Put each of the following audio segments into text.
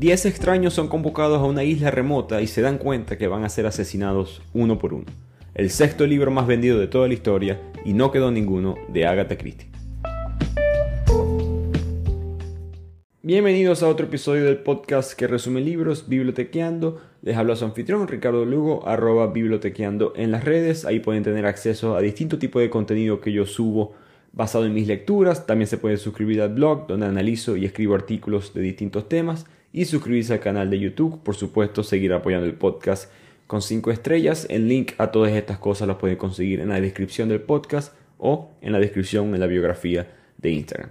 Diez extraños son convocados a una isla remota y se dan cuenta que van a ser asesinados uno por uno. El sexto libro más vendido de toda la historia y no quedó ninguno de Agatha Christie. Bienvenidos a otro episodio del podcast que resume libros, Bibliotequeando. Les habla su anfitrión Ricardo Lugo, arroba bibliotequeando en las redes. Ahí pueden tener acceso a distintos tipos de contenido que yo subo basado en mis lecturas. También se puede suscribir al blog donde analizo y escribo artículos de distintos temas y suscribirse al canal de YouTube. Por supuesto, seguir apoyando el podcast con 5 estrellas. El link a todas estas cosas los pueden conseguir en la descripción del podcast o en la descripción en la biografía de Instagram.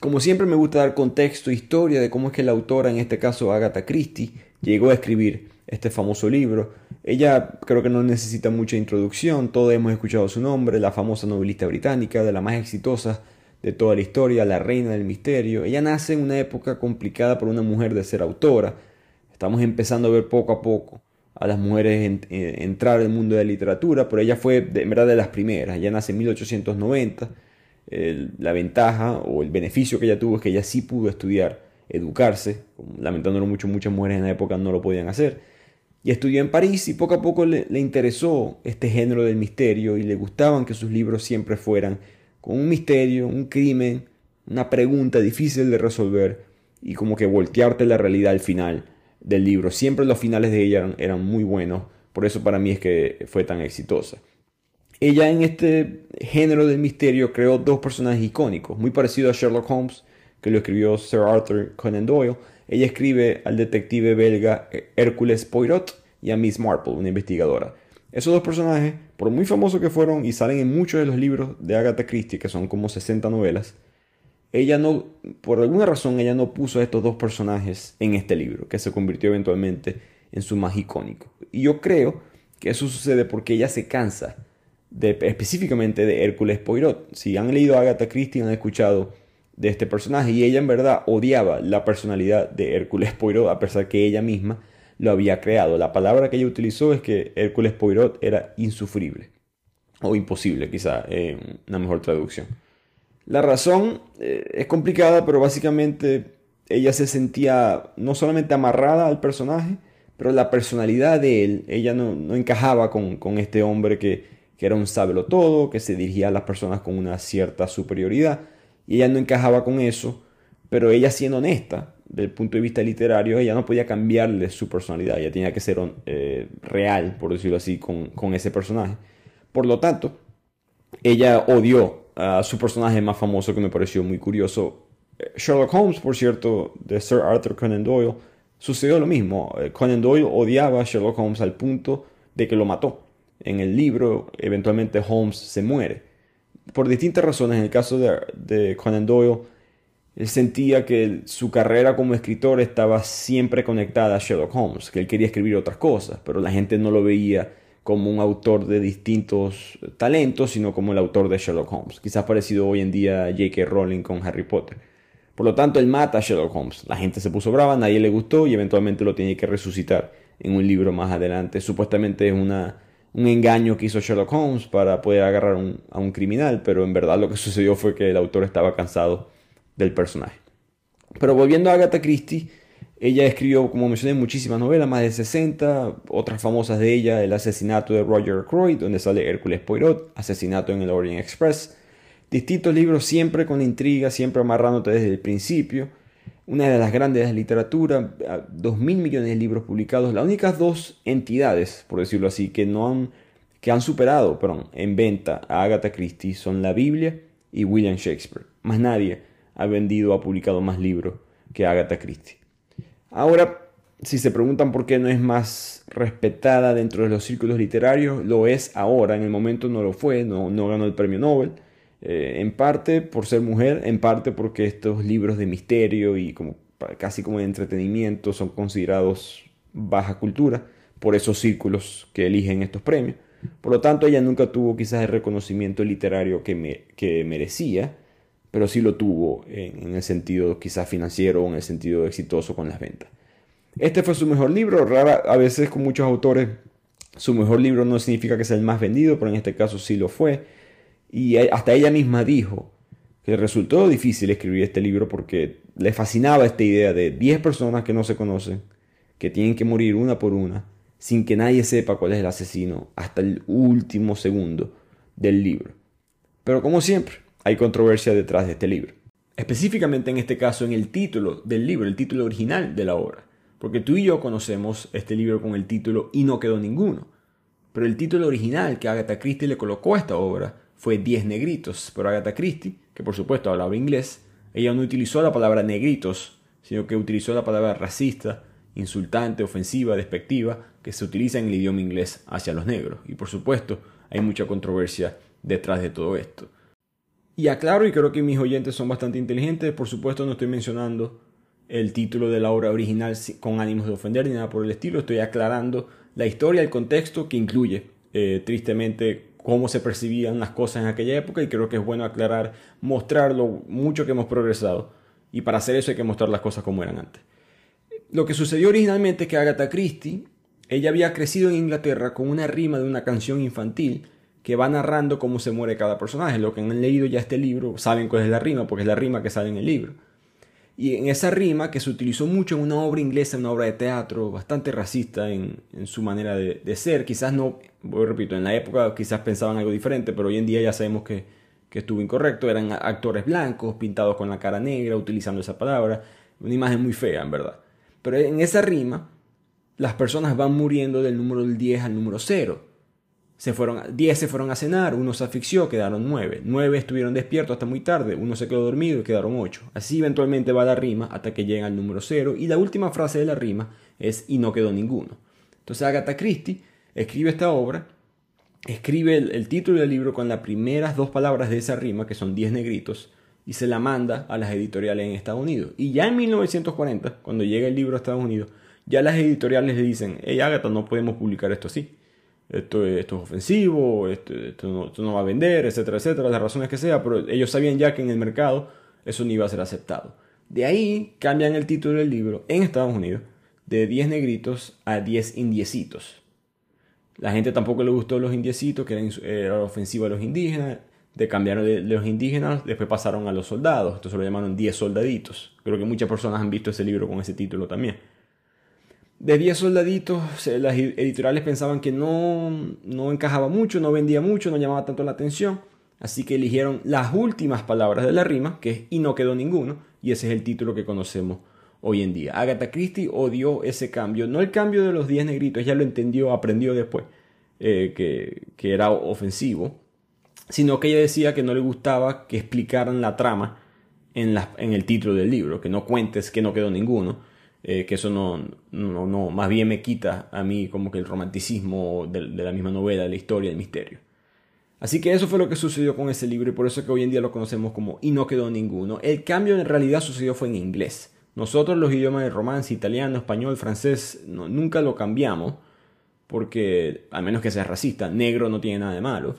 Como siempre me gusta dar contexto e historia de cómo es que la autora, en este caso Agatha Christie, llegó a escribir este famoso libro. Ella creo que no necesita mucha introducción, todos hemos escuchado su nombre, la famosa novelista británica, de la más exitosa de toda la historia, la reina del misterio. Ella nace en una época complicada para una mujer de ser autora. Estamos empezando a ver poco a poco a las mujeres eh, entrar en el mundo de la literatura, pero ella fue de, en verdad de las primeras. Ella nace en 1890. la ventaja o el beneficio que ella tuvo es que ella sí pudo estudiar, educarse. Lamentándolo mucho, muchas mujeres en la época no lo podían hacer. Y estudió en París y poco a poco le, le interesó este género del misterio y le gustaban que sus libros siempre fueran con un misterio, un crimen, una pregunta difícil de resolver y como que voltearte la realidad al final del libro. Siempre los finales de ella eran, muy buenos, por eso para mí es que fue tan exitosa. Ella en este género del misterio creó dos personajes icónicos, muy parecidos a Sherlock Holmes, que lo escribió Sir Arthur Conan Doyle. Ella escribe al detective belga Hércules Poirot y a Miss Marple, una investigadora. Esos dos personajes, por muy famosos que fueron y salen en muchos de los libros de Agatha Christie, que son como 60 novelas, ella no, por alguna razón, ella no puso a estos dos personajes en este libro, que se convirtió eventualmente en su más icónico. Y yo creo que eso sucede porque ella se cansa de, específicamente de Hércules Poirot. Si han leído Agatha Christie, han escuchado de este personaje y ella en verdad odiaba la personalidad de Hércules Poirot a pesar que ella misma lo había creado. La palabra que ella utilizó es que Hércules Poirot era insufrible o imposible, quizá, en una mejor traducción. La razón eh, es complicada, pero básicamente ella se sentía no solamente amarrada al personaje, pero la personalidad de él, ella no, encajaba con, este hombre que, que era un sábelo todo, que se dirigía a las personas con una cierta superioridad, y ella no encajaba con eso, pero ella siendo honesta, del punto de vista literario, ella no podía cambiarle su personalidad, ella tenía que ser eh, real, por decirlo así, con, con, ese personaje. Por lo tanto, ella odió a su personaje más famoso que me pareció muy curioso. Eh, Sherlock Holmes, por cierto, de Sir Arthur Conan Doyle, sucedió lo mismo. Eh, Conan Doyle odiaba a Sherlock Holmes al punto de que lo mató. En el libro, eventualmente Holmes se muere. Por distintas razones, en el caso de, de Conan Doyle, él sentía que su carrera como escritor estaba siempre conectada a Sherlock Holmes, que él quería escribir otras cosas, pero la gente no lo veía como un autor de distintos talentos, sino como el autor de Sherlock Holmes. Quizás parecido hoy en día a J.K. Rowling con Harry Potter. Por lo tanto, él mata a Sherlock Holmes. La gente se puso brava, nadie le gustó y eventualmente lo tiene que resucitar en un libro más adelante. Supuestamente es una, un engaño que hizo Sherlock Holmes para poder agarrar a un criminal, pero en verdad lo que sucedió fue que el autor estaba cansado del personaje. Pero volviendo a Agatha Christie, ella escribió, como mencioné, muchísimas novelas, más de 60, otras famosas de ella, El asesinato de Roger Croyd, donde sale Hércules Poirot, Asesinato en el Orient Express, distintos libros siempre con intriga, siempre amarrándote desde el principio, una de las grandes de la literatura, dos mil millones de libros publicados, las únicas dos entidades, por decirlo así, que no han, que han superado, perdón, en venta a Agatha Christie son la Biblia y William Shakespeare, más nadie ha vendido, ha publicado más libros que Agatha Christie. Ahora, si se preguntan por qué no es más respetada dentro de los círculos literarios, lo es ahora, en el momento no lo fue, no, ganó el premio Nobel, eh, en parte por ser mujer, en parte porque estos libros de misterio y como, casi como de entretenimiento son considerados baja cultura por esos círculos que eligen estos premios. Por lo tanto, ella nunca tuvo quizás el reconocimiento literario que merecía pero sí lo tuvo en, el sentido quizás financiero o en el sentido exitoso con las ventas. Este fue su mejor libro, rara, a veces con muchos autores su mejor libro no significa que sea el más vendido, pero en este caso sí lo fue. Y hasta ella misma dijo que resultó difícil escribir este libro porque le fascinaba esta idea de 10 personas que no se conocen, que tienen que morir una por una, sin que nadie sepa cuál es el asesino hasta el último segundo del libro. Pero como siempre, hay controversia detrás de este libro. Específicamente en este caso en el título del libro, el título original de la obra. Porque tú y yo conocemos este libro con el título Y no quedó ninguno. Pero el título original que Agatha Christie le colocó a esta obra fue Diez negritos. Pero Agatha Christie, que por supuesto hablaba inglés, ella no utilizó la palabra negritos, sino que utilizó la palabra racista, insultante, ofensiva, despectiva, que se utiliza en el idioma inglés hacia los negros. Y por supuesto, hay mucha controversia detrás de todo esto. Y aclaro, y creo que mis oyentes son bastante inteligentes, por supuesto no estoy mencionando el título de la obra original con ánimos de ofender ni nada por el estilo, estoy aclarando la historia, el contexto que incluye eh, tristemente cómo se percibían las cosas en aquella época y creo que es bueno aclarar, mostrar lo mucho que hemos progresado y para hacer eso hay que mostrar las cosas como eran antes. Lo que sucedió originalmente es que Agatha Christie, ella había crecido en Inglaterra con una rima de una canción infantil que va narrando cómo se muere cada personaje. Lo que han leído ya este libro saben cuál es la rima, porque es la rima que sale en el libro. Y en esa rima, que se utilizó mucho en una obra inglesa, una obra de teatro, bastante racista en, su manera de, ser, quizás no, repito, en la época quizás pensaban algo diferente, pero hoy en día ya sabemos que, que estuvo incorrecto, eran actores blancos, pintados con la cara negra, utilizando esa palabra, una imagen muy fea, en verdad. Pero en esa rima, las personas van muriendo del número del 10 al número 0 se fueron, 10 se fueron a cenar, uno se asfixió, quedaron 9. 9 estuvieron despiertos hasta muy tarde, uno se quedó dormido y quedaron 8. Así eventualmente va la rima hasta que llega al número 0 y la última frase de la rima es y no quedó ninguno. Entonces Agatha Christie escribe esta obra, escribe el, título del libro con las primeras dos palabras de esa rima, que son 10 negritos, y se la manda a las editoriales en Estados Unidos. Y ya en 1940, cuando llega el libro a Estados Unidos, ya las editoriales le dicen, hey Agatha, no podemos publicar esto así esto, esto es ofensivo, esto, esto, no, va a vender, etcétera, etcétera, las razones que sea, pero ellos sabían ya que en el mercado eso no iba a ser aceptado. De ahí cambian el título del libro en Estados Unidos de 10 negritos a 10 indiecitos. La gente tampoco le gustó los indiecitos, que era, ofensivo a los indígenas. De cambiaron de los indígenas, después pasaron a los soldados. Entonces lo llamaron 10 soldaditos. Creo que muchas personas han visto ese libro con ese título también de 10 soldaditos, las editoriales pensaban que no, no encajaba mucho, no vendía mucho, no llamaba tanto la atención. Así que eligieron las últimas palabras de la rima, que es y no quedó ninguno, y ese es el título que conocemos hoy en día. Agatha Christie odió ese cambio, no el cambio de los 10 negritos, ella lo entendió, aprendió después, eh, que, que, era ofensivo, sino que ella decía que no le gustaba que explicaran la trama en, la, en el título del libro, que no cuentes que no quedó ninguno eh, que eso no, no, no, más bien me quita a mí como que el romanticismo de, la misma novela, de la historia, el misterio. Así que eso fue lo que sucedió con ese libro y por eso que hoy en día lo conocemos como Y no quedó ninguno. El cambio en realidad sucedió fue en inglés. Nosotros los idiomas de romance, italiano, español, francés, nunca lo cambiamos porque, a menos que sea racista, negro no tiene nada de malo.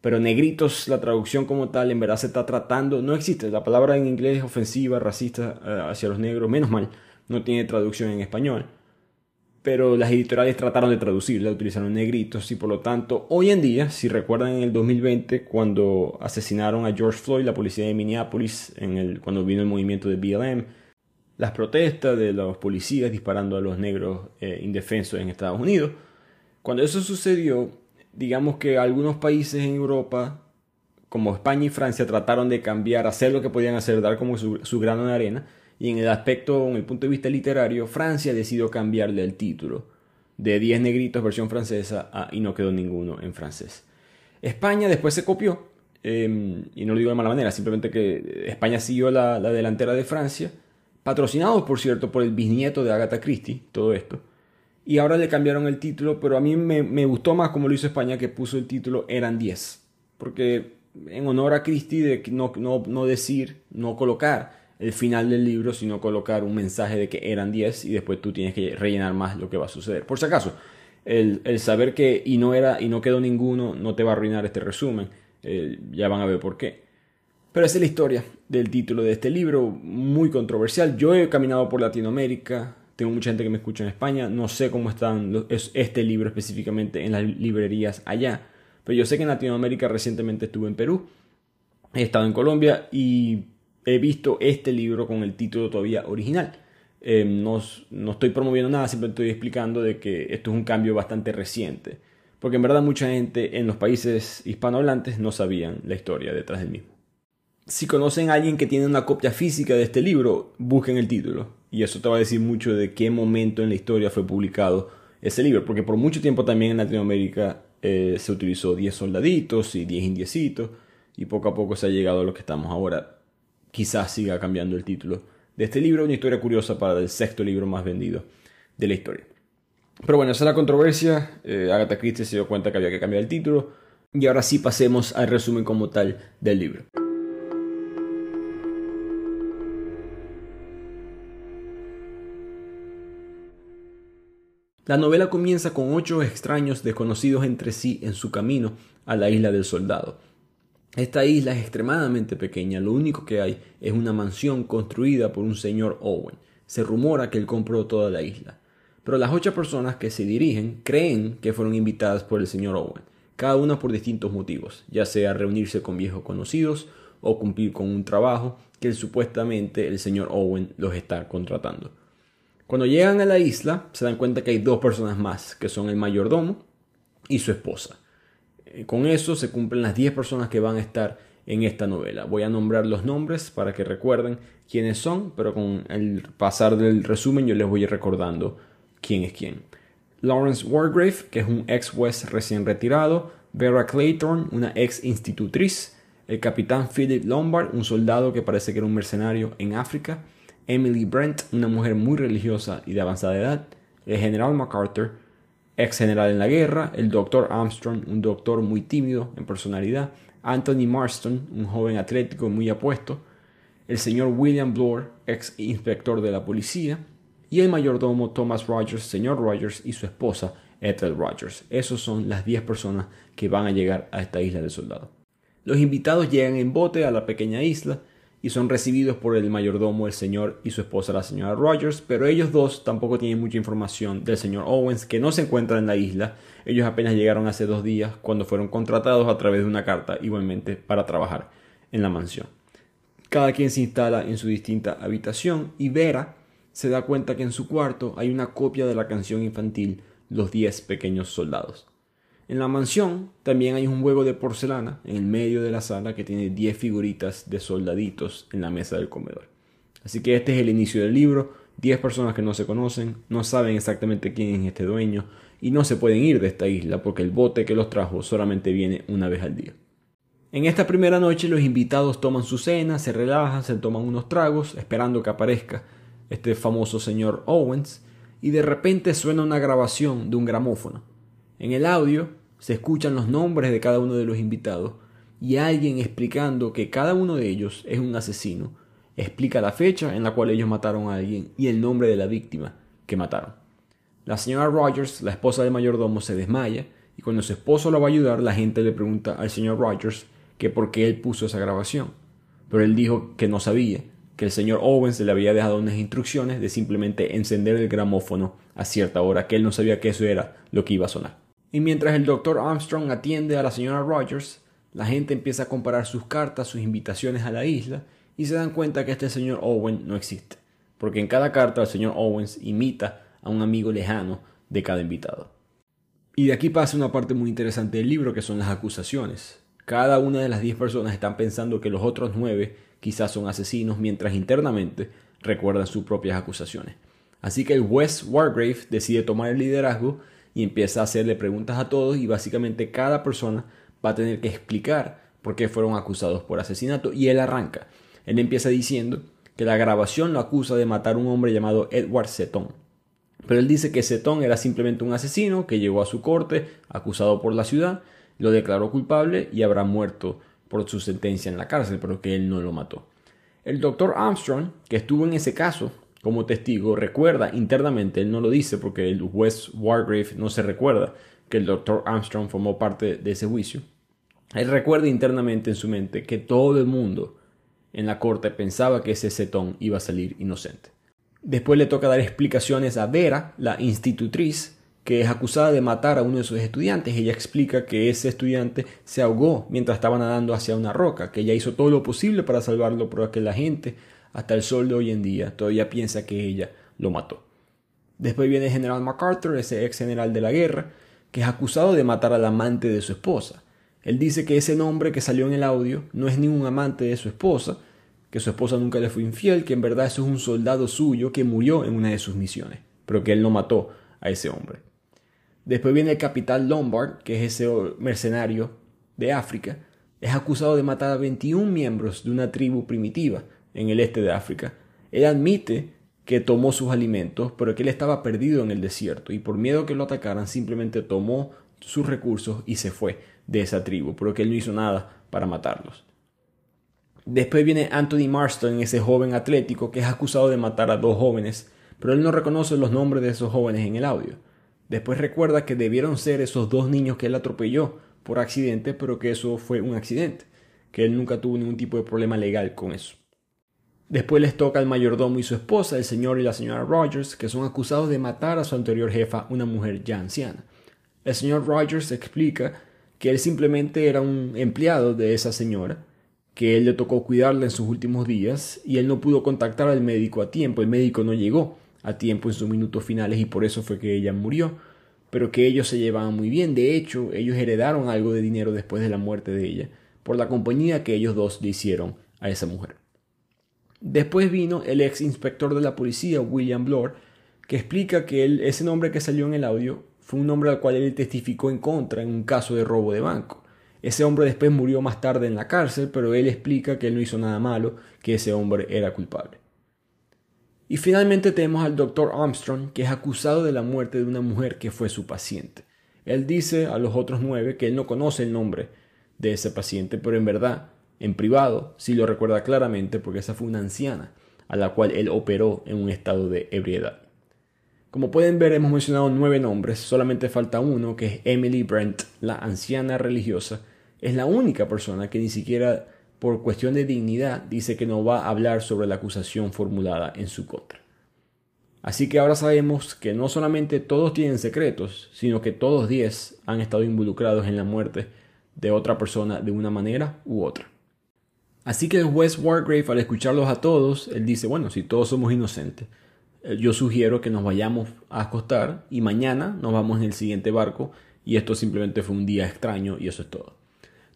Pero negritos, la traducción como tal, en verdad se está tratando, no existe. La palabra en inglés es ofensiva, racista eh, hacia los negros, menos mal no tiene traducción en español. Pero las editoriales trataron de traducirla, utilizaron negritos y por lo tanto hoy en día, si recuerdan en el 2020 cuando asesinaron a George Floyd, la policía de Minneapolis, cuando vino el movimiento de BLM, las protestas de los policías disparando a los negros eh, indefensos en Estados Unidos, cuando eso sucedió, digamos que algunos países en Europa, como España y Francia, trataron de cambiar, hacer lo que podían hacer, dar como su, su grano de arena, y en el aspecto, en el punto de vista literario, Francia decidió cambiarle el título de 10 negritos versión francesa y no quedó ninguno en francés. España después se copió, em, y no lo digo de mala manera, simplemente que España siguió la, delantera de Francia, patrocinado por cierto por el bisnieto de Agatha Christie, todo esto. Y ahora le cambiaron el título, pero a mí me, me gustó más como lo hizo España que puso el título Eran 10. Porque en honor a Christie de no, no, no decir, no colocar el final del libro, sino colocar un mensaje de que eran 10 y después tú tienes que rellenar más lo que va a suceder. Por si acaso, el, saber que y no era y no quedó ninguno no te va a arruinar este resumen. Eh, ya van a ver por qué. Pero esa es la historia del título de este libro, muy controversial. Yo he caminado por Latinoamérica, tengo mucha gente que me escucha en España, no sé cómo están este libro específicamente en las librerías allá, pero yo sé que en Latinoamérica recientemente estuve en Perú he estado en Colombia y he visto este libro con el título todavía original. Eh, no, no, estoy promoviendo nada, simplemente estoy explicando de que esto es un cambio bastante reciente. Porque en verdad mucha gente en los países hispanohablantes no sabían la historia detrás del mismo. Si conocen a alguien que tiene una copia física de este libro, busquen el título. Y eso te va a decir mucho de qué momento en la historia fue publicado ese libro. Porque por mucho tiempo también en Latinoamérica eh, se utilizó 10 soldaditos y 10 indiecitos. Y poco a poco se ha llegado a lo que estamos ahora. Quizás siga cambiando el título de este libro. Una historia curiosa para el sexto libro más vendido de la historia. Pero bueno, esa es la controversia. Eh, Agatha Christie se dio cuenta que había que cambiar el título. Y ahora sí pasemos al resumen como tal del libro. La novela comienza con ocho extraños desconocidos entre sí en su camino a la isla del soldado. Esta isla es extremadamente pequeña, lo único que hay es una mansión construida por un señor Owen. Se rumora que él compró toda la isla. Pero las ocho personas que se dirigen creen que fueron invitadas por el señor Owen, cada una por distintos motivos, ya sea reunirse con viejos conocidos o cumplir con un trabajo que supuestamente el señor Owen los está contratando. Cuando llegan a la isla se dan cuenta que hay dos personas más, que son el mayordomo y su esposa. Eh, con eso se cumplen las 10 personas que van a estar en esta novela. Voy a nombrar los nombres para que recuerden quiénes son, pero con el pasar del resumen yo les voy a ir recordando quién es quién. Lawrence Wargrave, que es un ex juez recién retirado, Vera Clayton, una ex institutriz, el capitán Philip Lombard, un soldado que parece que era un mercenario en África, Emily Brent, una mujer muy religiosa y de avanzada edad, el general MacArthur, ex general en la guerra, el doctor Armstrong, un doctor muy tímido en personalidad, Anthony Marston, un joven atlético muy apuesto, el señor William Bloor, ex inspector de la policía, y el mayordomo Thomas Rogers, señor Rogers, y su esposa Ethel Rogers. Esos son las 10 personas que van a llegar a esta isla de soldados. Los invitados llegan en bote a la pequeña isla y son recibidos por el mayordomo, el señor y su esposa, la señora Rogers, pero ellos dos tampoco tienen mucha información del señor Owens, que no se encuentra en la isla. Ellos apenas llegaron hace dos días cuando fueron contratados a través de una carta, igualmente para trabajar en la mansión. Cada quien se instala en su distinta habitación y Vera se da cuenta que en su cuarto hay una copia de la canción infantil Los diez pequeños soldados. En la mansión también hay un juego de porcelana en el medio de la sala que tiene 10 figuritas de soldaditos en la mesa del comedor. Así que este es el inicio del libro. 10 personas que no se conocen, no saben exactamente quién es este dueño y no se pueden ir de esta isla porque el bote que los trajo solamente viene una vez al día. En esta primera noche los invitados toman su cena, se relajan, se toman unos tragos esperando que aparezca este famoso señor Owens y de repente suena una grabación de un gramófono. En el audio se escuchan los nombres de cada uno de los invitados y alguien explicando que cada uno de ellos es un asesino. Explica la fecha en la cual ellos mataron a alguien y el nombre de la víctima que mataron. La señora Rogers, la esposa del mayordomo, se desmaya y cuando su esposo la va a ayudar, la gente le pregunta al señor Rogers que por qué él puso esa grabación. Pero él dijo que no sabía, que el señor Owens le había dejado unas instrucciones de simplemente encender el gramófono a cierta hora, que él no sabía que eso era lo que iba a sonar. Y mientras el doctor Armstrong atiende a la señora Rogers, la gente empieza a comparar sus cartas, sus invitaciones a la isla, y se dan cuenta que este señor Owen no existe, porque en cada carta el señor Owens imita a un amigo lejano de cada invitado. Y de aquí pasa una parte muy interesante del libro, que son las acusaciones. Cada una de las diez personas están pensando que los otros nueve quizás son asesinos, mientras internamente recuerdan sus propias acusaciones. Así que el West Wargrave decide tomar el liderazgo y empieza a hacerle preguntas a todos y básicamente cada persona va a tener que explicar por qué fueron acusados por asesinato y él arranca. Él empieza diciendo que la grabación lo acusa de matar a un hombre llamado Edward Seton. Pero él dice que Seton era simplemente un asesino que llegó a su corte acusado por la ciudad, lo declaró culpable y habrá muerto por su sentencia en la cárcel, pero que él no lo mató. El doctor Armstrong, que estuvo en ese caso, como testigo recuerda internamente, él no lo dice porque el juez Wargrave no se recuerda que el doctor Armstrong formó parte de ese juicio. Él recuerda internamente en su mente que todo el mundo en la corte pensaba que ese cetón iba a salir inocente. Después le toca dar explicaciones a Vera, la institutriz, que es acusada de matar a uno de sus estudiantes. Ella explica que ese estudiante se ahogó mientras estaba nadando hacia una roca, que ella hizo todo lo posible para salvarlo, pero que la gente, hasta el sol de hoy en día, todavía piensa que ella lo mató. Después viene el general MacArthur, ese ex general de la guerra, que es acusado de matar al amante de su esposa. Él dice que ese nombre que salió en el audio no es ningún amante de su esposa, que su esposa nunca le fue infiel, que en verdad eso es un soldado suyo que murió en una de sus misiones, pero que él no mató a ese hombre. Después viene el capitán Lombard, que es ese mercenario de África, es acusado de matar a 21 miembros de una tribu primitiva en el este de África. Él admite que tomó sus alimentos, pero que él estaba perdido en el desierto y por miedo que lo atacaran simplemente tomó sus recursos y se fue de esa tribu, pero que él no hizo nada para matarlos. Después viene Anthony Marston, ese joven atlético que es acusado de matar a dos jóvenes, pero él no reconoce los nombres de esos jóvenes en el audio. Después recuerda que debieron ser esos dos niños que él atropelló por accidente, pero que eso fue un accidente, que él nunca tuvo ningún tipo de problema legal con eso. Después les toca al mayordomo y su esposa, el señor y la señora Rogers, que son acusados de matar a su anterior jefa, una mujer ya anciana. El señor Rogers explica que él simplemente era un empleado de esa señora, que él le tocó cuidarla en sus últimos días y él no pudo contactar al médico a tiempo, el médico no llegó a tiempo en sus minutos finales y por eso fue que ella murió, pero que ellos se llevaban muy bien, de hecho ellos heredaron algo de dinero después de la muerte de ella, por la compañía que ellos dos le hicieron a esa mujer. Después vino el ex inspector de la policía, William Blore, que explica que ese nombre que salió en el audio fue un nombre al cual él testificó en contra en un caso de robo de banco. Ese hombre después murió más tarde en la cárcel, pero él explica que él no hizo nada malo, que ese hombre era culpable. Y finalmente tenemos al Dr. Armstrong, que es acusado de la muerte de una mujer que fue su paciente. Él dice a los otros nueve que él no conoce el nombre de ese paciente, pero en verdad, en privado, sí lo recuerda claramente porque esa fue una anciana a la cual él operó en un estado de ebriedad. Como pueden ver, hemos mencionado nueve nombres, solamente falta uno, que es Emily Brent, la anciana religiosa. Es la única persona que ni siquiera por cuestión de dignidad, dice que no va a hablar sobre la acusación formulada en su contra. Así que ahora sabemos que no solamente todos tienen secretos, sino que todos diez han estado involucrados en la muerte de otra persona de una manera u otra. Así que juez Wargrave, al escucharlos a todos, él dice, bueno, si todos somos inocentes, eh, yo sugiero que nos vayamos a acostar y mañana nos vamos en el siguiente barco y esto simplemente fue un día extraño y eso es todo.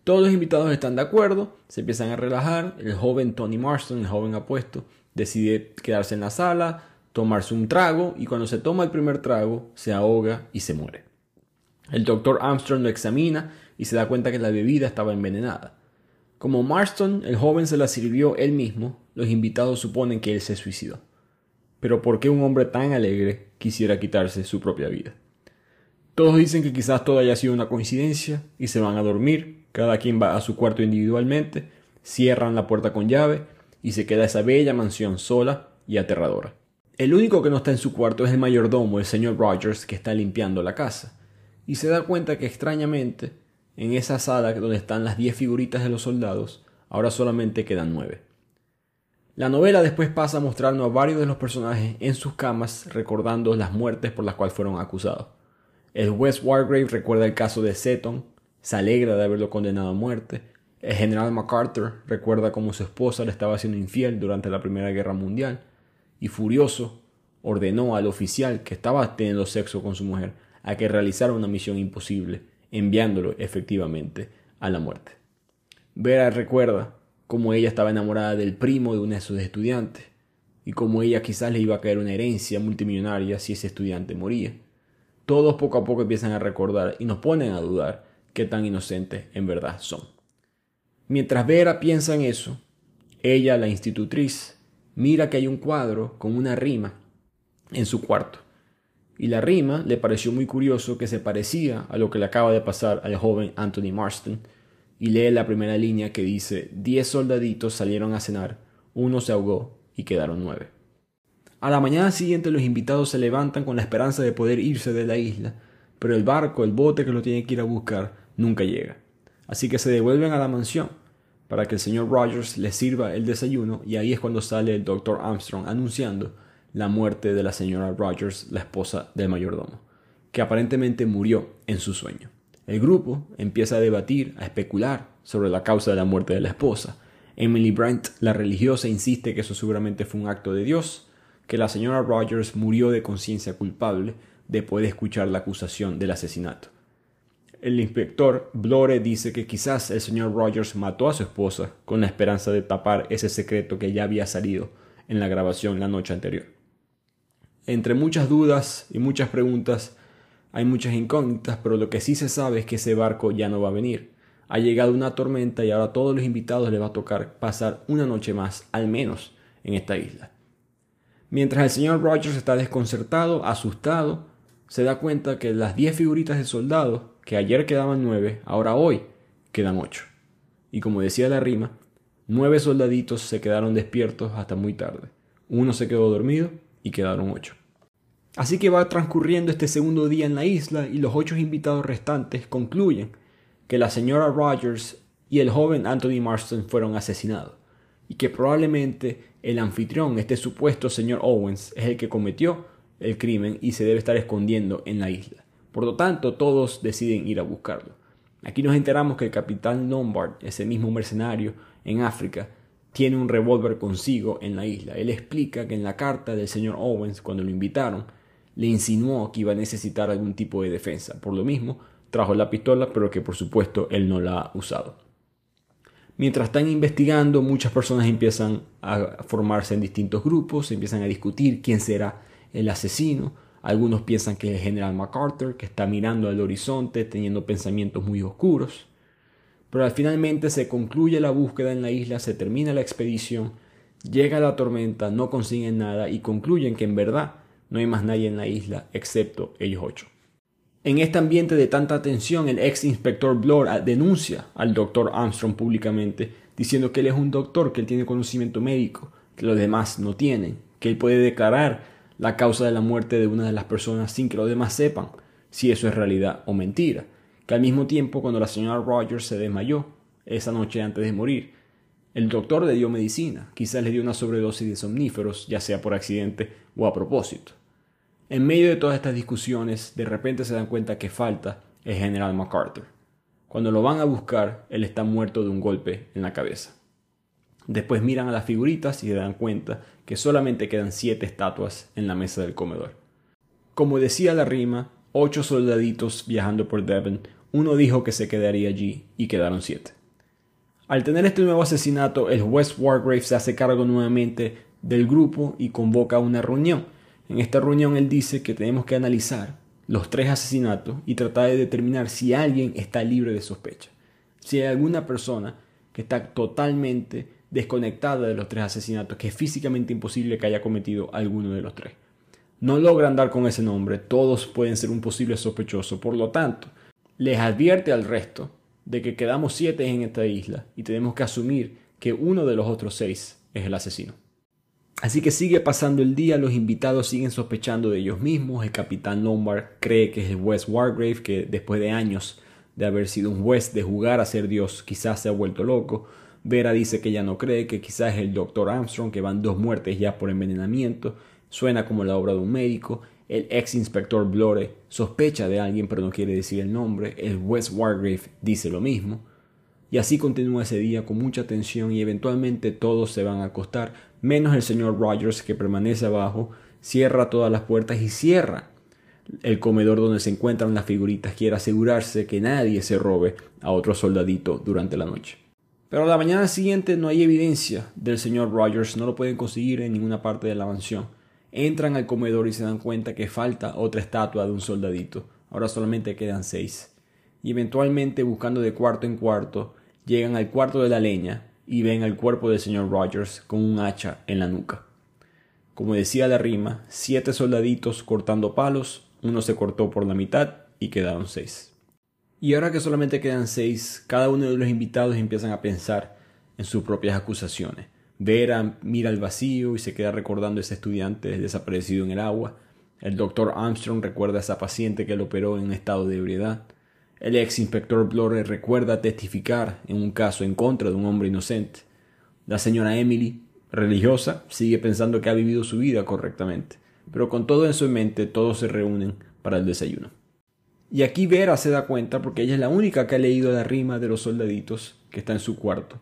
Todos los invitados están de acuerdo, se empiezan a relajar. El joven Tony Marston, el joven apuesto, decide quedarse en la sala, tomarse un trago y cuando se toma el primer trago se ahoga y se muere. El doctor Armstrong lo examina y se da cuenta que la bebida estaba envenenada. Como Marston, el joven se la sirvió él mismo, los invitados suponen que él se suicidó. Pero ¿por qué un hombre tan alegre quisiera quitarse su propia vida? Todos dicen que quizás todo haya sido una coincidencia y se van a dormir, cada quien va a su cuarto individualmente, cierran la puerta con llave y se queda esa bella mansión sola y aterradora. El único que no está en su cuarto es el mayordomo, el señor Rogers, que está limpiando la casa, y se da cuenta que extrañamente, en esa sala donde están las diez figuritas de los soldados, ahora solamente quedan nueve. La novela después pasa a mostrarnos a varios de los personajes en sus camas recordando las muertes por las cuales fueron acusados. El West Wargrave recuerda el caso de Seton, se alegra de haberlo condenado a muerte. El general MacArthur recuerda cómo su esposa le estaba haciendo infiel durante la Primera Guerra Mundial y furioso ordenó al oficial que estaba teniendo sexo con su mujer a que realizara una misión imposible, enviándolo efectivamente a la muerte. Vera recuerda cómo ella estaba enamorada del primo de uno de sus estudiantes y cómo ella quizás le iba a caer una herencia multimillonaria si ese estudiante moría. Todos poco a poco empiezan a recordar y nos ponen a dudar qué tan inocentes en verdad son. Mientras Vera piensa en eso, ella, la institutriz, mira que hay un cuadro con una rima en su cuarto. Y la rima le pareció muy curioso que se parecía a lo que le acaba de pasar al joven Anthony Marston, y lee la primera línea que dice, diez soldaditos salieron a cenar, uno se ahogó y quedaron nueve. A la mañana siguiente los invitados se levantan con la esperanza de poder irse de la isla, pero el barco, el bote que lo tiene que ir a buscar, nunca llega. Así que se devuelven a la mansión para que el señor Rogers les sirva el desayuno y ahí es cuando sale el doctor Armstrong anunciando la muerte de la señora Rogers, la esposa del mayordomo. que aparentemente murió en su sueño. El grupo empieza a debatir, a especular sobre la causa de la muerte de la esposa. Emily Brent, la religiosa, insiste que eso seguramente fue un acto de Dios, que la señora Rogers murió de conciencia culpable después de escuchar la acusación del asesinato. El inspector Blore dice que quizás el señor Rogers mató a su esposa con la esperanza de tapar ese secreto que ya había salido en la grabación la noche anterior. Entre muchas dudas y muchas preguntas, hay muchas incógnitas, pero lo que sí se sabe es que ese barco ya no va a venir. Ha llegado una tormenta y ahora a todos los invitados les va a tocar pasar una noche más, al menos, en esta isla. Mientras el señor Rogers está desconcertado, asustado, se da cuenta que las 10 figuritas de soldados, que ayer quedaban 9, ahora hoy quedan 8. Y como decía la rima, nueve soldaditos se quedaron despiertos hasta muy tarde. Uno se quedó dormido y quedaron 8. Así que va transcurriendo este segundo día en la isla y los ocho invitados restantes concluyen que la señora Rogers y el joven Anthony Marston fueron asesinados y que probablemente el anfitrión, este supuesto señor Owens, es el que cometió el crimen y se debe estar escondiendo en la isla. Por lo tanto, todos deciden ir a buscarlo. Aquí nos enteramos que el capitán Lombard, ese mismo mercenario en África, tiene un revólver consigo en la isla. Él explica que en la carta del señor Owens, cuando lo invitaron, le insinuó que iba a necesitar algún tipo de defensa. Por lo mismo, trajo la pistola, pero que por supuesto él no la ha usado. Mientras están investigando, muchas personas empiezan a formarse en distintos grupos, empiezan a discutir quién será el asesino. Algunos piensan que es el general MacArthur, que está mirando al horizonte, teniendo pensamientos muy oscuros. Pero finalmente se concluye la búsqueda en la isla, se termina la expedición, llega la tormenta, no consiguen nada y concluyen que en verdad no hay más nadie en la isla excepto ellos ocho. En este ambiente de tanta tensión, el ex inspector Blore denuncia al doctor Armstrong públicamente, diciendo que él es un doctor, que él tiene conocimiento médico, que los demás no tienen, que él puede declarar la causa de la muerte de una de las personas sin que los demás sepan si eso es realidad o mentira. Que al mismo tiempo, cuando la señora Rogers se desmayó esa noche antes de morir, el doctor le dio medicina, quizás le dio una sobredosis de somníferos, ya sea por accidente o a propósito. En medio de todas estas discusiones, de repente se dan cuenta que falta el general MacArthur. Cuando lo van a buscar, él está muerto de un golpe en la cabeza. Después miran a las figuritas y se dan cuenta que solamente quedan siete estatuas en la mesa del comedor. Como decía la rima, ocho soldaditos viajando por Devon, uno dijo que se quedaría allí y quedaron siete. Al tener este nuevo asesinato, el West Wargrave se hace cargo nuevamente del grupo y convoca una reunión en esta reunión él dice que tenemos que analizar los tres asesinatos y tratar de determinar si alguien está libre de sospecha. Si hay alguna persona que está totalmente desconectada de los tres asesinatos, que es físicamente imposible que haya cometido alguno de los tres. No logran dar con ese nombre, todos pueden ser un posible sospechoso, por lo tanto, les advierte al resto de que quedamos siete en esta isla y tenemos que asumir que uno de los otros seis es el asesino. Así que sigue pasando el día, los invitados siguen sospechando de ellos mismos, el capitán Lombard cree que es el West Wargrave, que después de años de haber sido un juez, de jugar a ser Dios, quizás se ha vuelto loco. Vera dice que ya no cree, que quizás es el Dr. Armstrong, que van dos muertes ya por envenenamiento, suena como la obra de un médico. El ex inspector Blore sospecha de alguien pero no quiere decir el nombre. El West Wargrave dice lo mismo. Y así continúa ese día con mucha tensión y eventualmente todos se van a acostar, menos el señor Rogers que permanece abajo, cierra todas las puertas y cierra el comedor donde se encuentran las figuritas, quiere asegurarse que nadie se robe a otro soldadito durante la noche. Pero a la mañana siguiente no hay evidencia del señor Rogers, no lo pueden conseguir en ninguna parte de la mansión. Entran al comedor y se dan cuenta que falta otra estatua de un soldadito. Ahora solamente quedan seis. Y eventualmente, buscando de cuarto en cuarto, llegan al cuarto de la leña y ven el cuerpo del señor Rogers con un hacha en la nuca. Como decía la rima, siete soldaditos cortando palos, uno se cortó por la mitad y quedaron seis. Y ahora que solamente quedan seis, cada uno de los invitados empiezan a pensar en sus propias acusaciones. Vera mira al vacío y se queda recordando a ese estudiante desaparecido en el agua. El doctor Armstrong recuerda a esa paciente que lo operó en estado de ebriedad. El ex inspector Blore recuerda testificar en un caso en contra de un hombre inocente. La señora Emily, religiosa, sigue pensando que ha vivido su vida correctamente. Pero con todo eso en mente, todos se reúnen para el desayuno. Y aquí Vera se da cuenta, porque ella es la única que ha leído la rima de los soldaditos que está en su cuarto,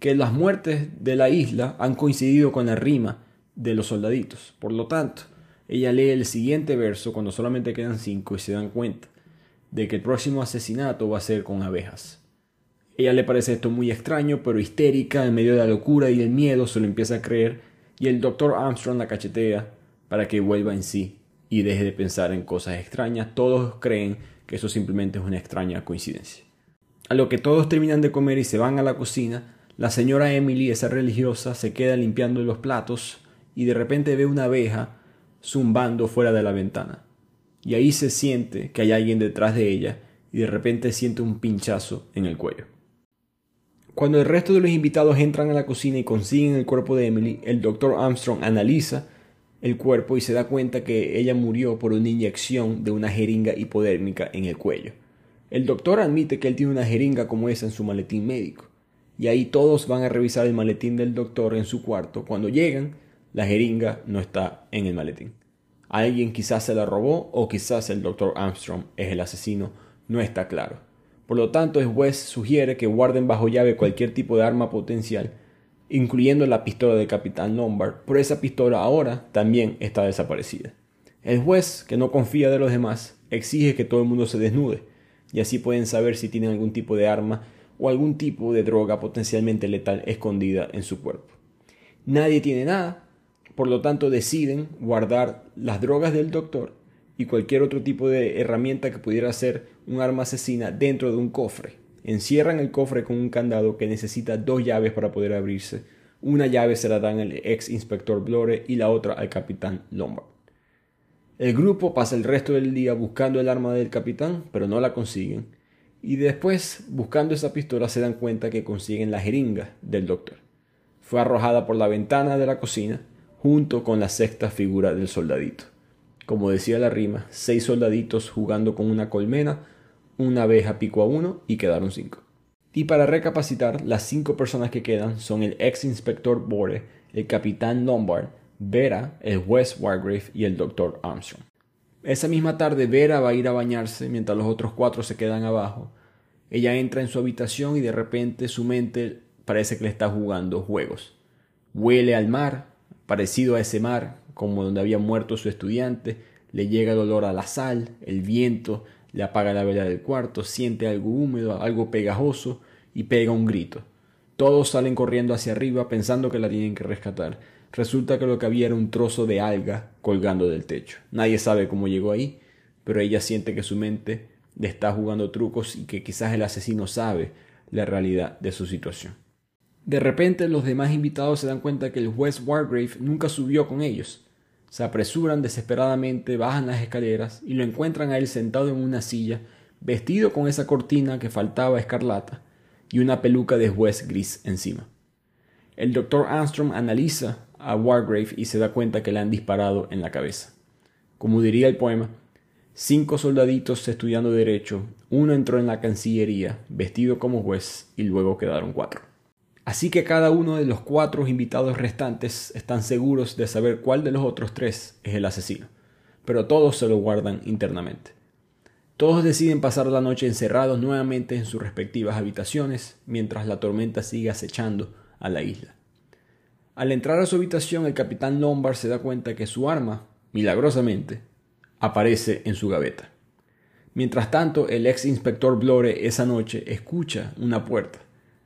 que las muertes de la isla han coincidido con la rima de los soldaditos. Por lo tanto, ella lee el siguiente verso cuando solamente quedan cinco y se dan cuenta de que el próximo asesinato va a ser con abejas. Ella le parece esto muy extraño, pero histérica, en medio de la locura y el miedo, se lo empieza a creer y el doctor Armstrong la cachetea para que vuelva en sí y deje de pensar en cosas extrañas. Todos creen que eso simplemente es una extraña coincidencia. A lo que todos terminan de comer y se van a la cocina, la señora Emily, esa religiosa, se queda limpiando los platos y de repente ve una abeja zumbando fuera de la ventana. Y ahí se siente que hay alguien detrás de ella y de repente siente un pinchazo en el cuello. Cuando el resto de los invitados entran a la cocina y consiguen el cuerpo de Emily, el doctor Armstrong analiza el cuerpo y se da cuenta que ella murió por una inyección de una jeringa hipodérmica en el cuello. El doctor admite que él tiene una jeringa como esa en su maletín médico, y ahí todos van a revisar el maletín del doctor en su cuarto. Cuando llegan, la jeringa no está en el maletín. Alguien quizás se la robó o quizás el doctor Armstrong es el asesino, no está claro. Por lo tanto, el juez sugiere que guarden bajo llave cualquier tipo de arma potencial incluyendo la pistola del capitán Lombard, pero esa pistola ahora también está desaparecida. El juez, que no confía de los demás, exige que todo el mundo se desnude, y así pueden saber si tienen algún tipo de arma o algún tipo de droga potencialmente letal escondida en su cuerpo. Nadie tiene nada, por lo tanto deciden guardar las drogas del doctor y cualquier otro tipo de herramienta que pudiera ser un arma asesina dentro de un cofre Encierran el cofre con un candado que necesita dos llaves para poder abrirse. Una llave se la dan al ex inspector Blore y la otra al capitán Lombard. El grupo pasa el resto del día buscando el arma del capitán, pero no la consiguen. Y después, buscando esa pistola, se dan cuenta que consiguen la jeringa del doctor. Fue arrojada por la ventana de la cocina junto con la sexta figura del soldadito. Como decía la rima, seis soldaditos jugando con una colmena una abeja picó a uno y quedaron cinco. Y para recapacitar, las cinco personas que quedan son el ex inspector Bore, el capitán Lombard, Vera, el juez Wargrave y el doctor Armstrong. Esa misma tarde Vera va a ir a bañarse mientras los otros cuatro se quedan abajo. Ella entra en su habitación y de repente su mente parece que le está jugando juegos. Huele al mar, parecido a ese mar, como donde había muerto su estudiante, le llega el olor a la sal, el viento, le apaga la vela del cuarto, siente algo húmedo, algo pegajoso y pega un grito. Todos salen corriendo hacia arriba pensando que la tienen que rescatar. Resulta que lo que había era un trozo de alga colgando del techo. Nadie sabe cómo llegó ahí, pero ella siente que su mente le está jugando trucos y que quizás el asesino sabe la realidad de su situación. De repente los demás invitados se dan cuenta que el juez Wargrave nunca subió con ellos. Se apresuran desesperadamente, bajan las escaleras y lo encuentran a él sentado en una silla, vestido con esa cortina que faltaba escarlata y una peluca de juez gris encima. El doctor Armstrong analiza a Wargrave y se da cuenta que le han disparado en la cabeza. Como diría el poema, cinco soldaditos estudiando derecho, uno entró en la cancillería vestido como juez y luego quedaron cuatro. Así que cada uno de los cuatro invitados restantes están seguros de saber cuál de los otros tres es el asesino, pero todos se lo guardan internamente. Todos deciden pasar la noche encerrados nuevamente en sus respectivas habitaciones mientras la tormenta sigue acechando a la isla. Al entrar a su habitación, el capitán Lombard se da cuenta que su arma, milagrosamente, aparece en su gaveta. Mientras tanto, el ex inspector Blore esa noche escucha una puerta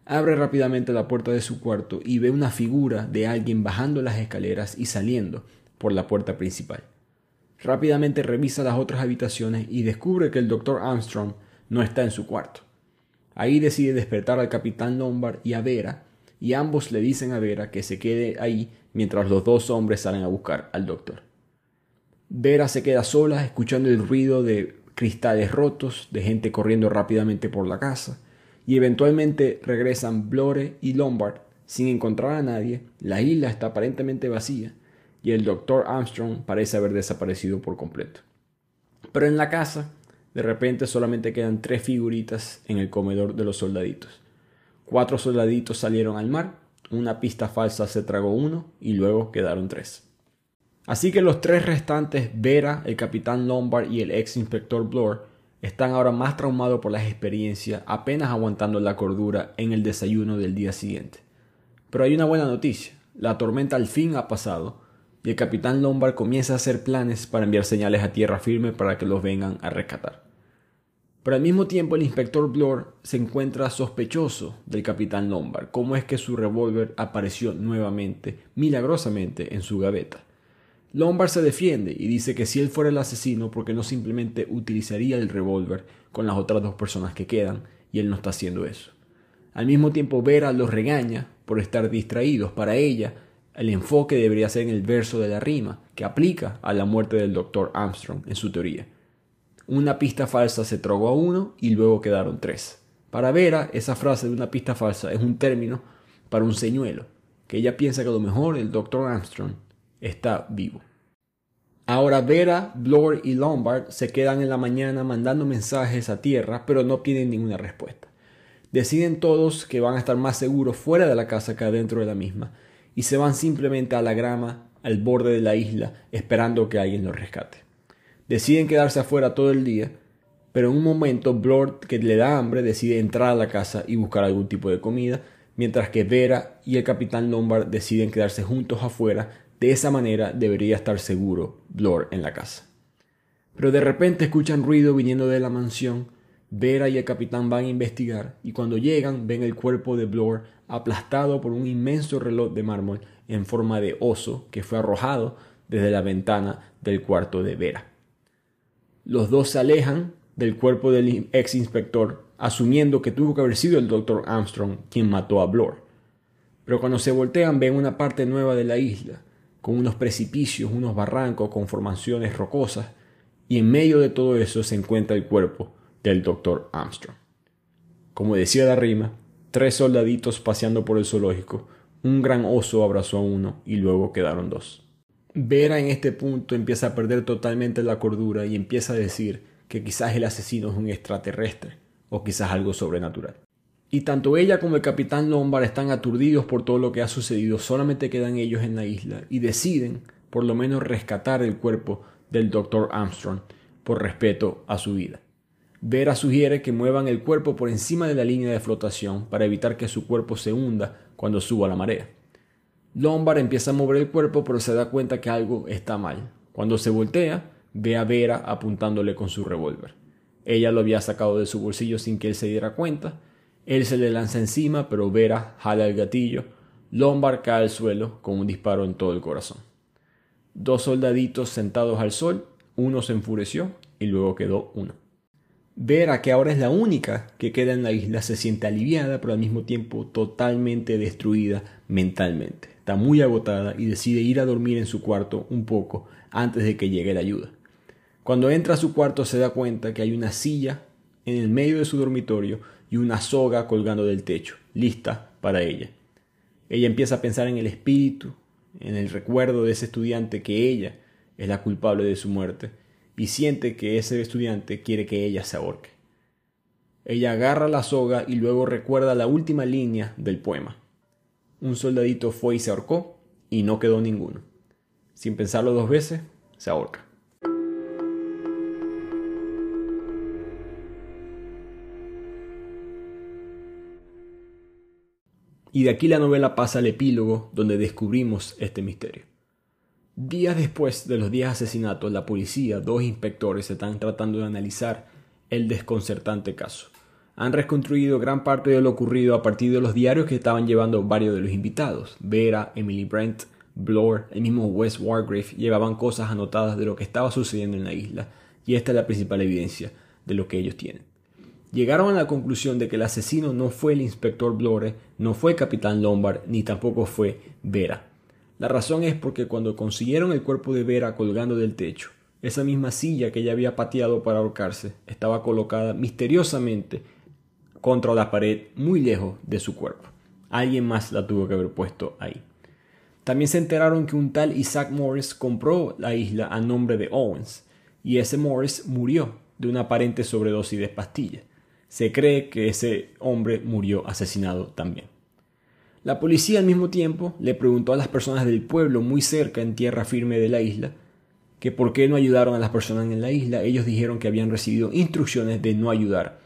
Abre rápidamente la puerta de su cuarto y ve una figura de alguien bajando las escaleras y saliendo por la puerta principal. Rápidamente revisa las otras habitaciones y descubre que el doctor Armstrong no está en su cuarto. Ahí decide despertar al capitán Lombard y a Vera, y ambos le dicen a Vera que se quede ahí mientras los dos hombres salen a buscar al doctor. Vera se queda sola escuchando el ruido de cristales rotos, de gente corriendo rápidamente por la casa, y eventualmente regresan Blore y Lombard sin encontrar a nadie, la isla está aparentemente vacía y el doctor Armstrong parece haber desaparecido por completo. Pero en la casa, de repente solamente quedan tres figuritas en el comedor de los soldaditos. Cuatro soldaditos salieron al mar, una pista falsa se tragó uno y luego quedaron tres. Así que los tres restantes, Vera, el capitán Lombard y el ex inspector Blore, están ahora más traumados por las experiencias, apenas aguantando la cordura en el desayuno del día siguiente. Pero hay una buena noticia, la tormenta al fin ha pasado y el capitán Lombard comienza a hacer planes para enviar señales a tierra firme para que los vengan a rescatar. Pero al mismo tiempo el inspector Blore se encuentra sospechoso del capitán Lombard, cómo es que su revólver apareció nuevamente, milagrosamente, en su gaveta. Lombard se defiende y dice que si él fuera el asesino, porque no simplemente utilizaría el revólver con las otras dos personas que quedan, y él no está haciendo eso. Al mismo tiempo Vera los regaña por estar distraídos. Para ella, el enfoque debería ser en el verso de la rima, que aplica a la muerte del Dr. Armstrong en su teoría. Una pista falsa se trogó a uno y luego quedaron tres. Para Vera, esa frase de una pista falsa es un término para un señuelo, que ella piensa que a lo mejor el Dr. Armstrong está vivo. Ahora Vera, Blore y Lombard se quedan en la mañana mandando mensajes a tierra, pero no tienen ninguna respuesta. Deciden todos que van a estar más seguros fuera de la casa que adentro de la misma, y se van simplemente a la grama al borde de la isla esperando que alguien los rescate. Deciden quedarse afuera todo el día, pero en un momento Blord, que le da hambre, decide entrar a la casa y buscar algún tipo de comida, mientras que Vera y el capitán Lombard deciden quedarse juntos afuera. De esa manera debería estar seguro Blord en la casa. Pero de repente escuchan ruido viniendo de la mansión. Vera y el capitán van a investigar y cuando llegan ven el cuerpo de Blore aplastado por un inmenso reloj de mármol en forma de oso que fue arrojado desde la ventana del cuarto de Vera. Los dos se alejan del cuerpo del ex inspector, asumiendo que tuvo que haber sido el doctor Armstrong quien mató a Blore. Pero cuando se voltean ven una parte nueva de la isla, con unos precipicios, unos barrancos con formaciones rocosas, y en medio de todo eso se encuentra el cuerpo del doctor Armstrong. Como decía la rima, tres soldaditos paseando por el zoológico, un gran oso abrazó a uno y luego quedaron dos. Vera en este punto empieza a perder totalmente la cordura y empieza a decir que quizás el asesino es un extraterrestre o quizás algo sobrenatural. Y tanto ella como el capitán Lombard están aturdidos por todo lo que ha sucedido, solamente quedan ellos en la isla y deciden por lo menos rescatar el cuerpo del Dr. Armstrong por respeto a su vida. Vera sugiere que muevan el cuerpo por encima de la línea de flotación para evitar que su cuerpo se hunda cuando suba la marea. Lombard empieza a mover el cuerpo pero se da cuenta que algo está mal. Cuando se voltea, ve a Vera apuntándole con su revólver. Ella lo había sacado de su bolsillo sin que él se diera cuenta. Él se le lanza encima, pero Vera jala el gatillo. Lombard cae al suelo con un disparo en todo el corazón. Dos soldaditos sentados al sol, uno se enfureció y luego quedó uno. Vera, que ahora es la única que queda en la isla, se siente aliviada, pero al mismo tiempo totalmente destruida mentalmente. Está muy agotada y decide ir a dormir en su cuarto un poco antes de que llegue la ayuda. Cuando entra a su cuarto se da cuenta que hay una silla en el medio de su dormitorio y una soga colgando del techo, lista para ella. Ella empieza a pensar en el espíritu, en el recuerdo de ese estudiante que ella es la culpable de su muerte y siente que ese estudiante quiere que ella se ahorque. Ella agarra la soga y luego recuerda la última línea del poema. Un soldadito fue y se ahorcó y no quedó ninguno. Sin pensarlo dos veces, se ahorca. Y de aquí la novela pasa al epílogo donde descubrimos este misterio. Días después de los 10 asesinatos, la policía, dos inspectores, están tratando de analizar el desconcertante caso. Han reconstruido gran parte de lo ocurrido a partir de los diarios que estaban llevando varios de los invitados. Vera, Emily Brent, Blore, el mismo Wes Wargrave llevaban cosas anotadas de lo que estaba sucediendo en la isla, y esta es la principal evidencia de lo que ellos tienen. Llegaron a la conclusión de que el asesino no fue el inspector Blore, no fue el capitán Lombard, ni tampoco fue Vera. La razón es porque cuando consiguieron el cuerpo de Vera colgando del techo, esa misma silla que ella había pateado para ahorcarse estaba colocada misteriosamente contra la pared muy lejos de su cuerpo. Alguien más la tuvo que haber puesto ahí. También se enteraron que un tal Isaac Morris compró la isla a nombre de Owens, y ese Morris murió de una aparente sobredosis de pastillas. Se cree que ese hombre murió asesinado también. La policía al mismo tiempo le preguntó a las personas del pueblo muy cerca en tierra firme de la isla que por qué no ayudaron a las personas en la isla, ellos dijeron que habían recibido instrucciones de no ayudar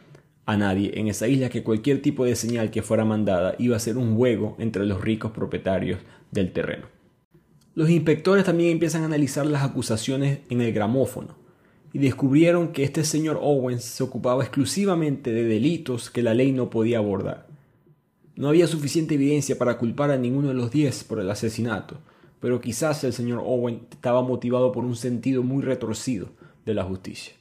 a nadie en esa isla, que cualquier tipo de señal que fuera mandada iba a ser un juego entre los ricos propietarios del terreno. Los inspectores también empiezan a analizar las acusaciones en el gramófono y descubrieron que este señor Owens se ocupaba exclusivamente de delitos que la ley no podía abordar. No había suficiente evidencia para culpar a ninguno de los diez por el asesinato, pero quizás el señor Owens estaba motivado por un sentido muy retorcido de la justicia.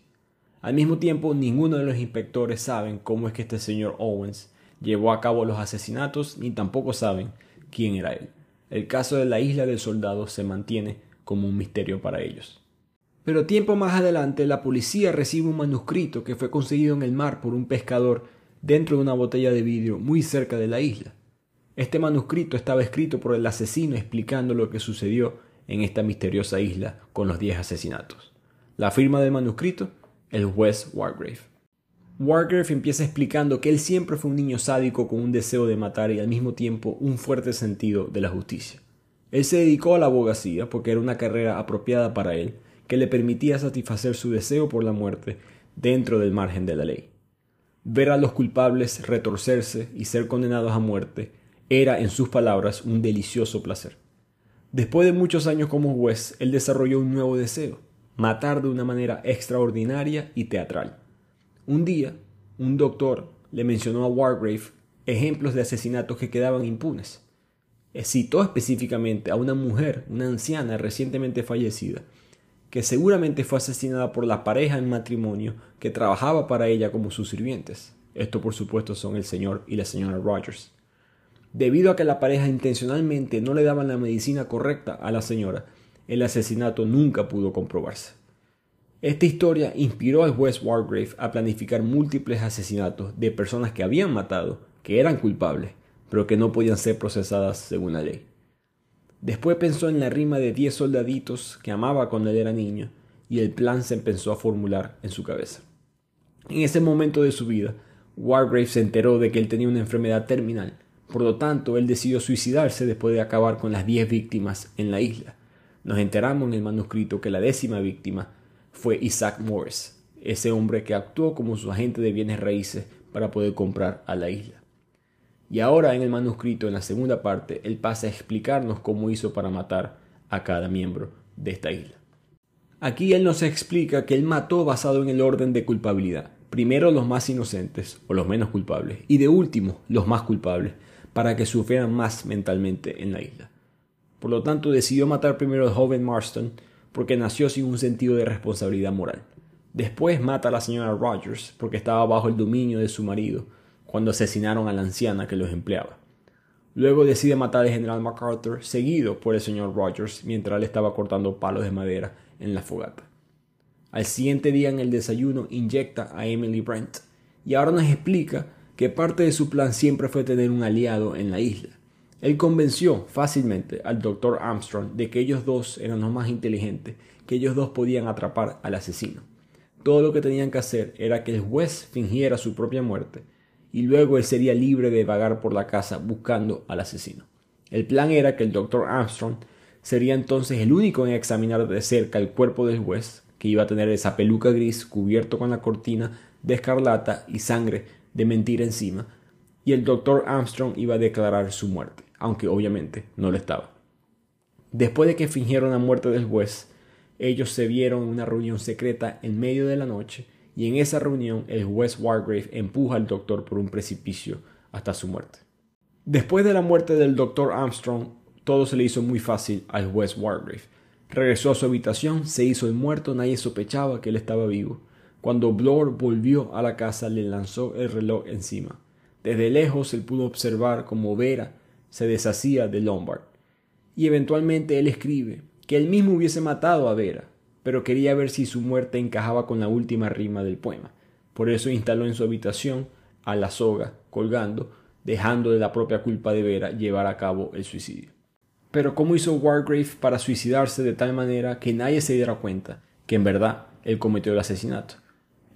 Al mismo tiempo, ninguno de los inspectores saben cómo es que este señor Owens llevó a cabo los asesinatos, ni tampoco saben quién era él. El caso de la isla del soldado se mantiene como un misterio para ellos. Pero tiempo más adelante la policía recibe un manuscrito que fue conseguido en el mar por un pescador dentro de una botella de vidrio muy cerca de la isla. Este manuscrito estaba escrito por el asesino explicando lo que sucedió en esta misteriosa isla con los diez asesinatos. La firma del manuscrito, el juez Wargrave. Wargrave empieza explicando que él siempre fue un niño sádico con un deseo de matar y al mismo tiempo un fuerte sentido de la justicia. Él se dedicó a la abogacía porque era una carrera apropiada para él, que le permitía satisfacer su deseo por la muerte dentro del margen de la ley. Ver a los culpables retorcerse y ser condenados a muerte era, en sus palabras, un delicioso placer. Después de muchos años como juez, él desarrolló un nuevo deseo, matar de una manera extraordinaria y teatral. Un día, un doctor le mencionó a Wargrave ejemplos de asesinatos que quedaban impunes. Citó específicamente a una mujer, una anciana recientemente fallecida, que seguramente fue asesinada por la pareja en matrimonio que trabajaba para ella como sus sirvientes. Esto por supuesto son el señor y la señora Rogers. Debido a que la pareja intencionalmente no le daban la medicina correcta a la señora, el asesinato nunca pudo comprobarse. Esta historia inspiró al juez Wargrave a planificar múltiples asesinatos de personas que habían matado, que eran culpables, pero que no podían ser procesadas según la ley. Después pensó en la rima de diez soldaditos que amaba cuando él era niño, y el plan se empezó a formular en su cabeza. En ese momento de su vida, Wargrave se enteró de que él tenía una enfermedad terminal por lo tanto, él decidió suicidarse después de acabar con las diez víctimas en la isla. Nos enteramos en el manuscrito que la décima víctima fue Isaac Morris, ese hombre que actuó como su agente de bienes raíces para poder comprar a la isla. Y ahora en el manuscrito, en la segunda parte, él pasa a explicarnos cómo hizo para matar a cada miembro de esta isla. Aquí él nos explica que él mató basado en el orden de culpabilidad. Primero los más inocentes o los menos culpables y de último los más culpables para que sufrieran más mentalmente en la isla. Por lo tanto, decidió matar primero al joven Marston porque nació sin un sentido de responsabilidad moral. Después mata a la señora Rogers porque estaba bajo el dominio de su marido cuando asesinaron a la anciana que los empleaba. Luego decide matar al general MacArthur, seguido por el señor Rogers, mientras él estaba cortando palos de madera en la fogata. Al siguiente día en el desayuno inyecta a Emily Brent y ahora nos explica que parte de su plan siempre fue tener un aliado en la isla. Él convenció fácilmente al doctor Armstrong de que ellos dos eran los más inteligentes, que ellos dos podían atrapar al asesino. Todo lo que tenían que hacer era que el juez fingiera su propia muerte y luego él sería libre de vagar por la casa buscando al asesino. El plan era que el doctor Armstrong sería entonces el único en examinar de cerca el cuerpo del juez, que iba a tener esa peluca gris cubierto con la cortina de escarlata y sangre de mentira encima, y el doctor Armstrong iba a declarar su muerte, aunque obviamente no lo estaba. Después de que fingieron la muerte del juez, ellos se vieron en una reunión secreta en medio de la noche, y en esa reunión el juez Wargrave empuja al doctor por un precipicio hasta su muerte. Después de la muerte del doctor Armstrong, todo se le hizo muy fácil al juez Wargrave. Regresó a su habitación, se hizo el muerto, nadie sospechaba que él estaba vivo. Cuando Blor volvió a la casa le lanzó el reloj encima. Desde lejos él pudo observar cómo Vera se deshacía de Lombard. Y eventualmente él escribe que él mismo hubiese matado a Vera, pero quería ver si su muerte encajaba con la última rima del poema. Por eso instaló en su habitación a la soga colgando, dejando de la propia culpa de Vera llevar a cabo el suicidio. Pero ¿cómo hizo Wargrave para suicidarse de tal manera que nadie se diera cuenta que en verdad él cometió el asesinato?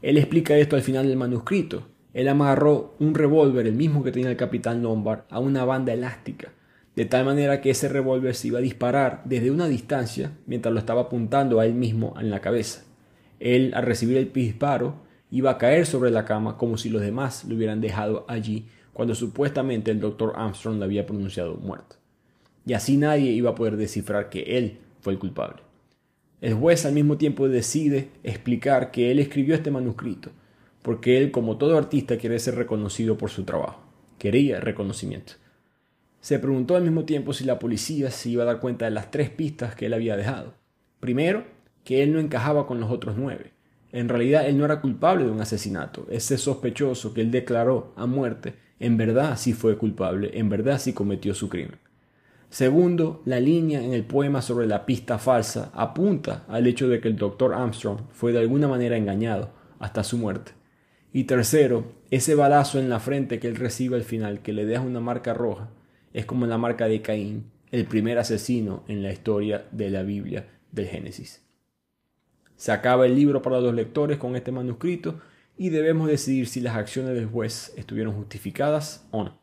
Él explica esto al final del manuscrito. Él amarró un revólver, el mismo que tenía el capitán Lombard, a una banda elástica, de tal manera que ese revólver se iba a disparar desde una distancia mientras lo estaba apuntando a él mismo en la cabeza. Él, al recibir el disparo, iba a caer sobre la cama como si los demás lo hubieran dejado allí cuando supuestamente el doctor Armstrong le había pronunciado muerto. Y así nadie iba a poder descifrar que él fue el culpable. El juez al mismo tiempo decide explicar que él escribió este manuscrito, porque él, como todo artista, quiere ser reconocido por su trabajo. Quería reconocimiento. Se preguntó al mismo tiempo si la policía se iba a dar cuenta de las tres pistas que él había dejado. Primero, que él no encajaba con los otros nueve. En realidad él no era culpable de un asesinato. Ese sospechoso que él declaró a muerte, en verdad sí fue culpable, en verdad sí cometió su crimen. Segundo, la línea en el poema sobre la pista falsa apunta al hecho de que el doctor Armstrong fue de alguna manera engañado hasta su muerte. Y tercero, ese balazo en la frente que él recibe al final, que le deja una marca roja, es como la marca de Caín, el primer asesino en la historia de la Biblia del Génesis. Se acaba el libro para los lectores con este manuscrito y debemos decidir si las acciones del juez estuvieron justificadas o no.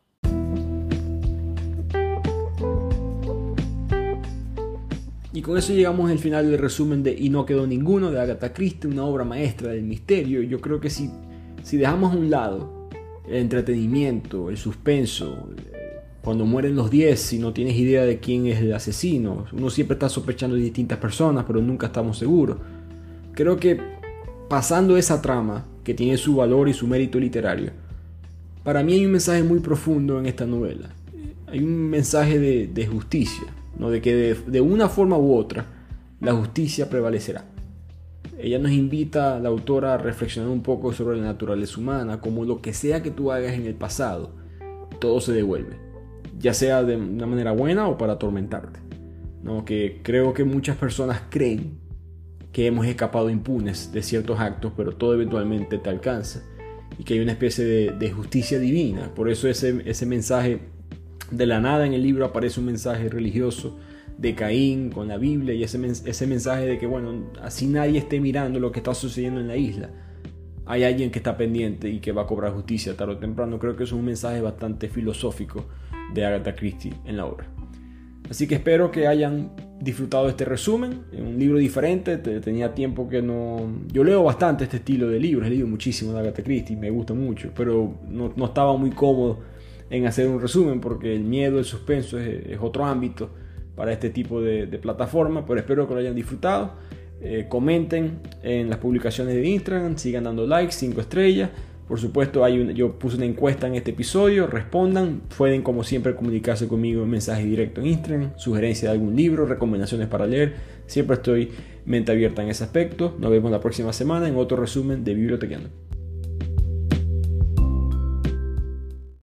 Y con eso llegamos al final del resumen de Y no quedó ninguno de Agatha Christie, una obra maestra del misterio. Yo creo que si, si dejamos a un lado el entretenimiento, el suspenso, cuando mueren los 10 y no tienes idea de quién es el asesino. Uno siempre está sospechando de distintas personas, pero nunca estamos seguros. Creo que pasando esa trama, que tiene su valor y su mérito literario, para mí hay un mensaje muy profundo en esta novela. Hay un mensaje de, justicia, ¿no? de que de una forma u otra la justicia prevalecerá. Ella nos invita, la autora, a reflexionar un poco sobre la naturaleza humana, como lo que sea que tú hagas en el pasado, todo se devuelve ya sea de una manera buena o para atormentarte. ¿no? Que creo que muchas personas creen que hemos escapado impunes de ciertos actos, pero todo eventualmente te alcanza y que hay una especie de, justicia divina. Por eso ese, ese mensaje de la nada en el libro aparece un mensaje religioso de Caín con la Biblia y ese, ese mensaje de que, bueno, así nadie esté mirando lo que está sucediendo en la isla. Hay alguien que está pendiente y que va a cobrar justicia tarde o temprano. Creo que es un mensaje bastante filosófico de Agatha Christie en la obra. Así que espero que hayan disfrutado este resumen, un libro diferente, tenía tiempo que no... Yo leo bastante este estilo de libros, he leído muchísimo de Agatha Christie, me gusta mucho, pero no, estaba muy cómodo en hacer un resumen porque el miedo, el suspenso es, otro ámbito para este tipo de, plataforma, pero espero que lo hayan disfrutado. Eh, comenten en las publicaciones de Instagram, sigan dando likes, 5 estrellas. Por supuesto, hay yo puse una encuesta en este episodio, respondan, pueden como siempre comunicarse conmigo en mensaje directo en Instagram, sugerencia de algún libro, recomendaciones para leer, siempre estoy mente abierta en ese aspecto. Nos vemos la próxima semana en otro resumen de Bibliotequeando.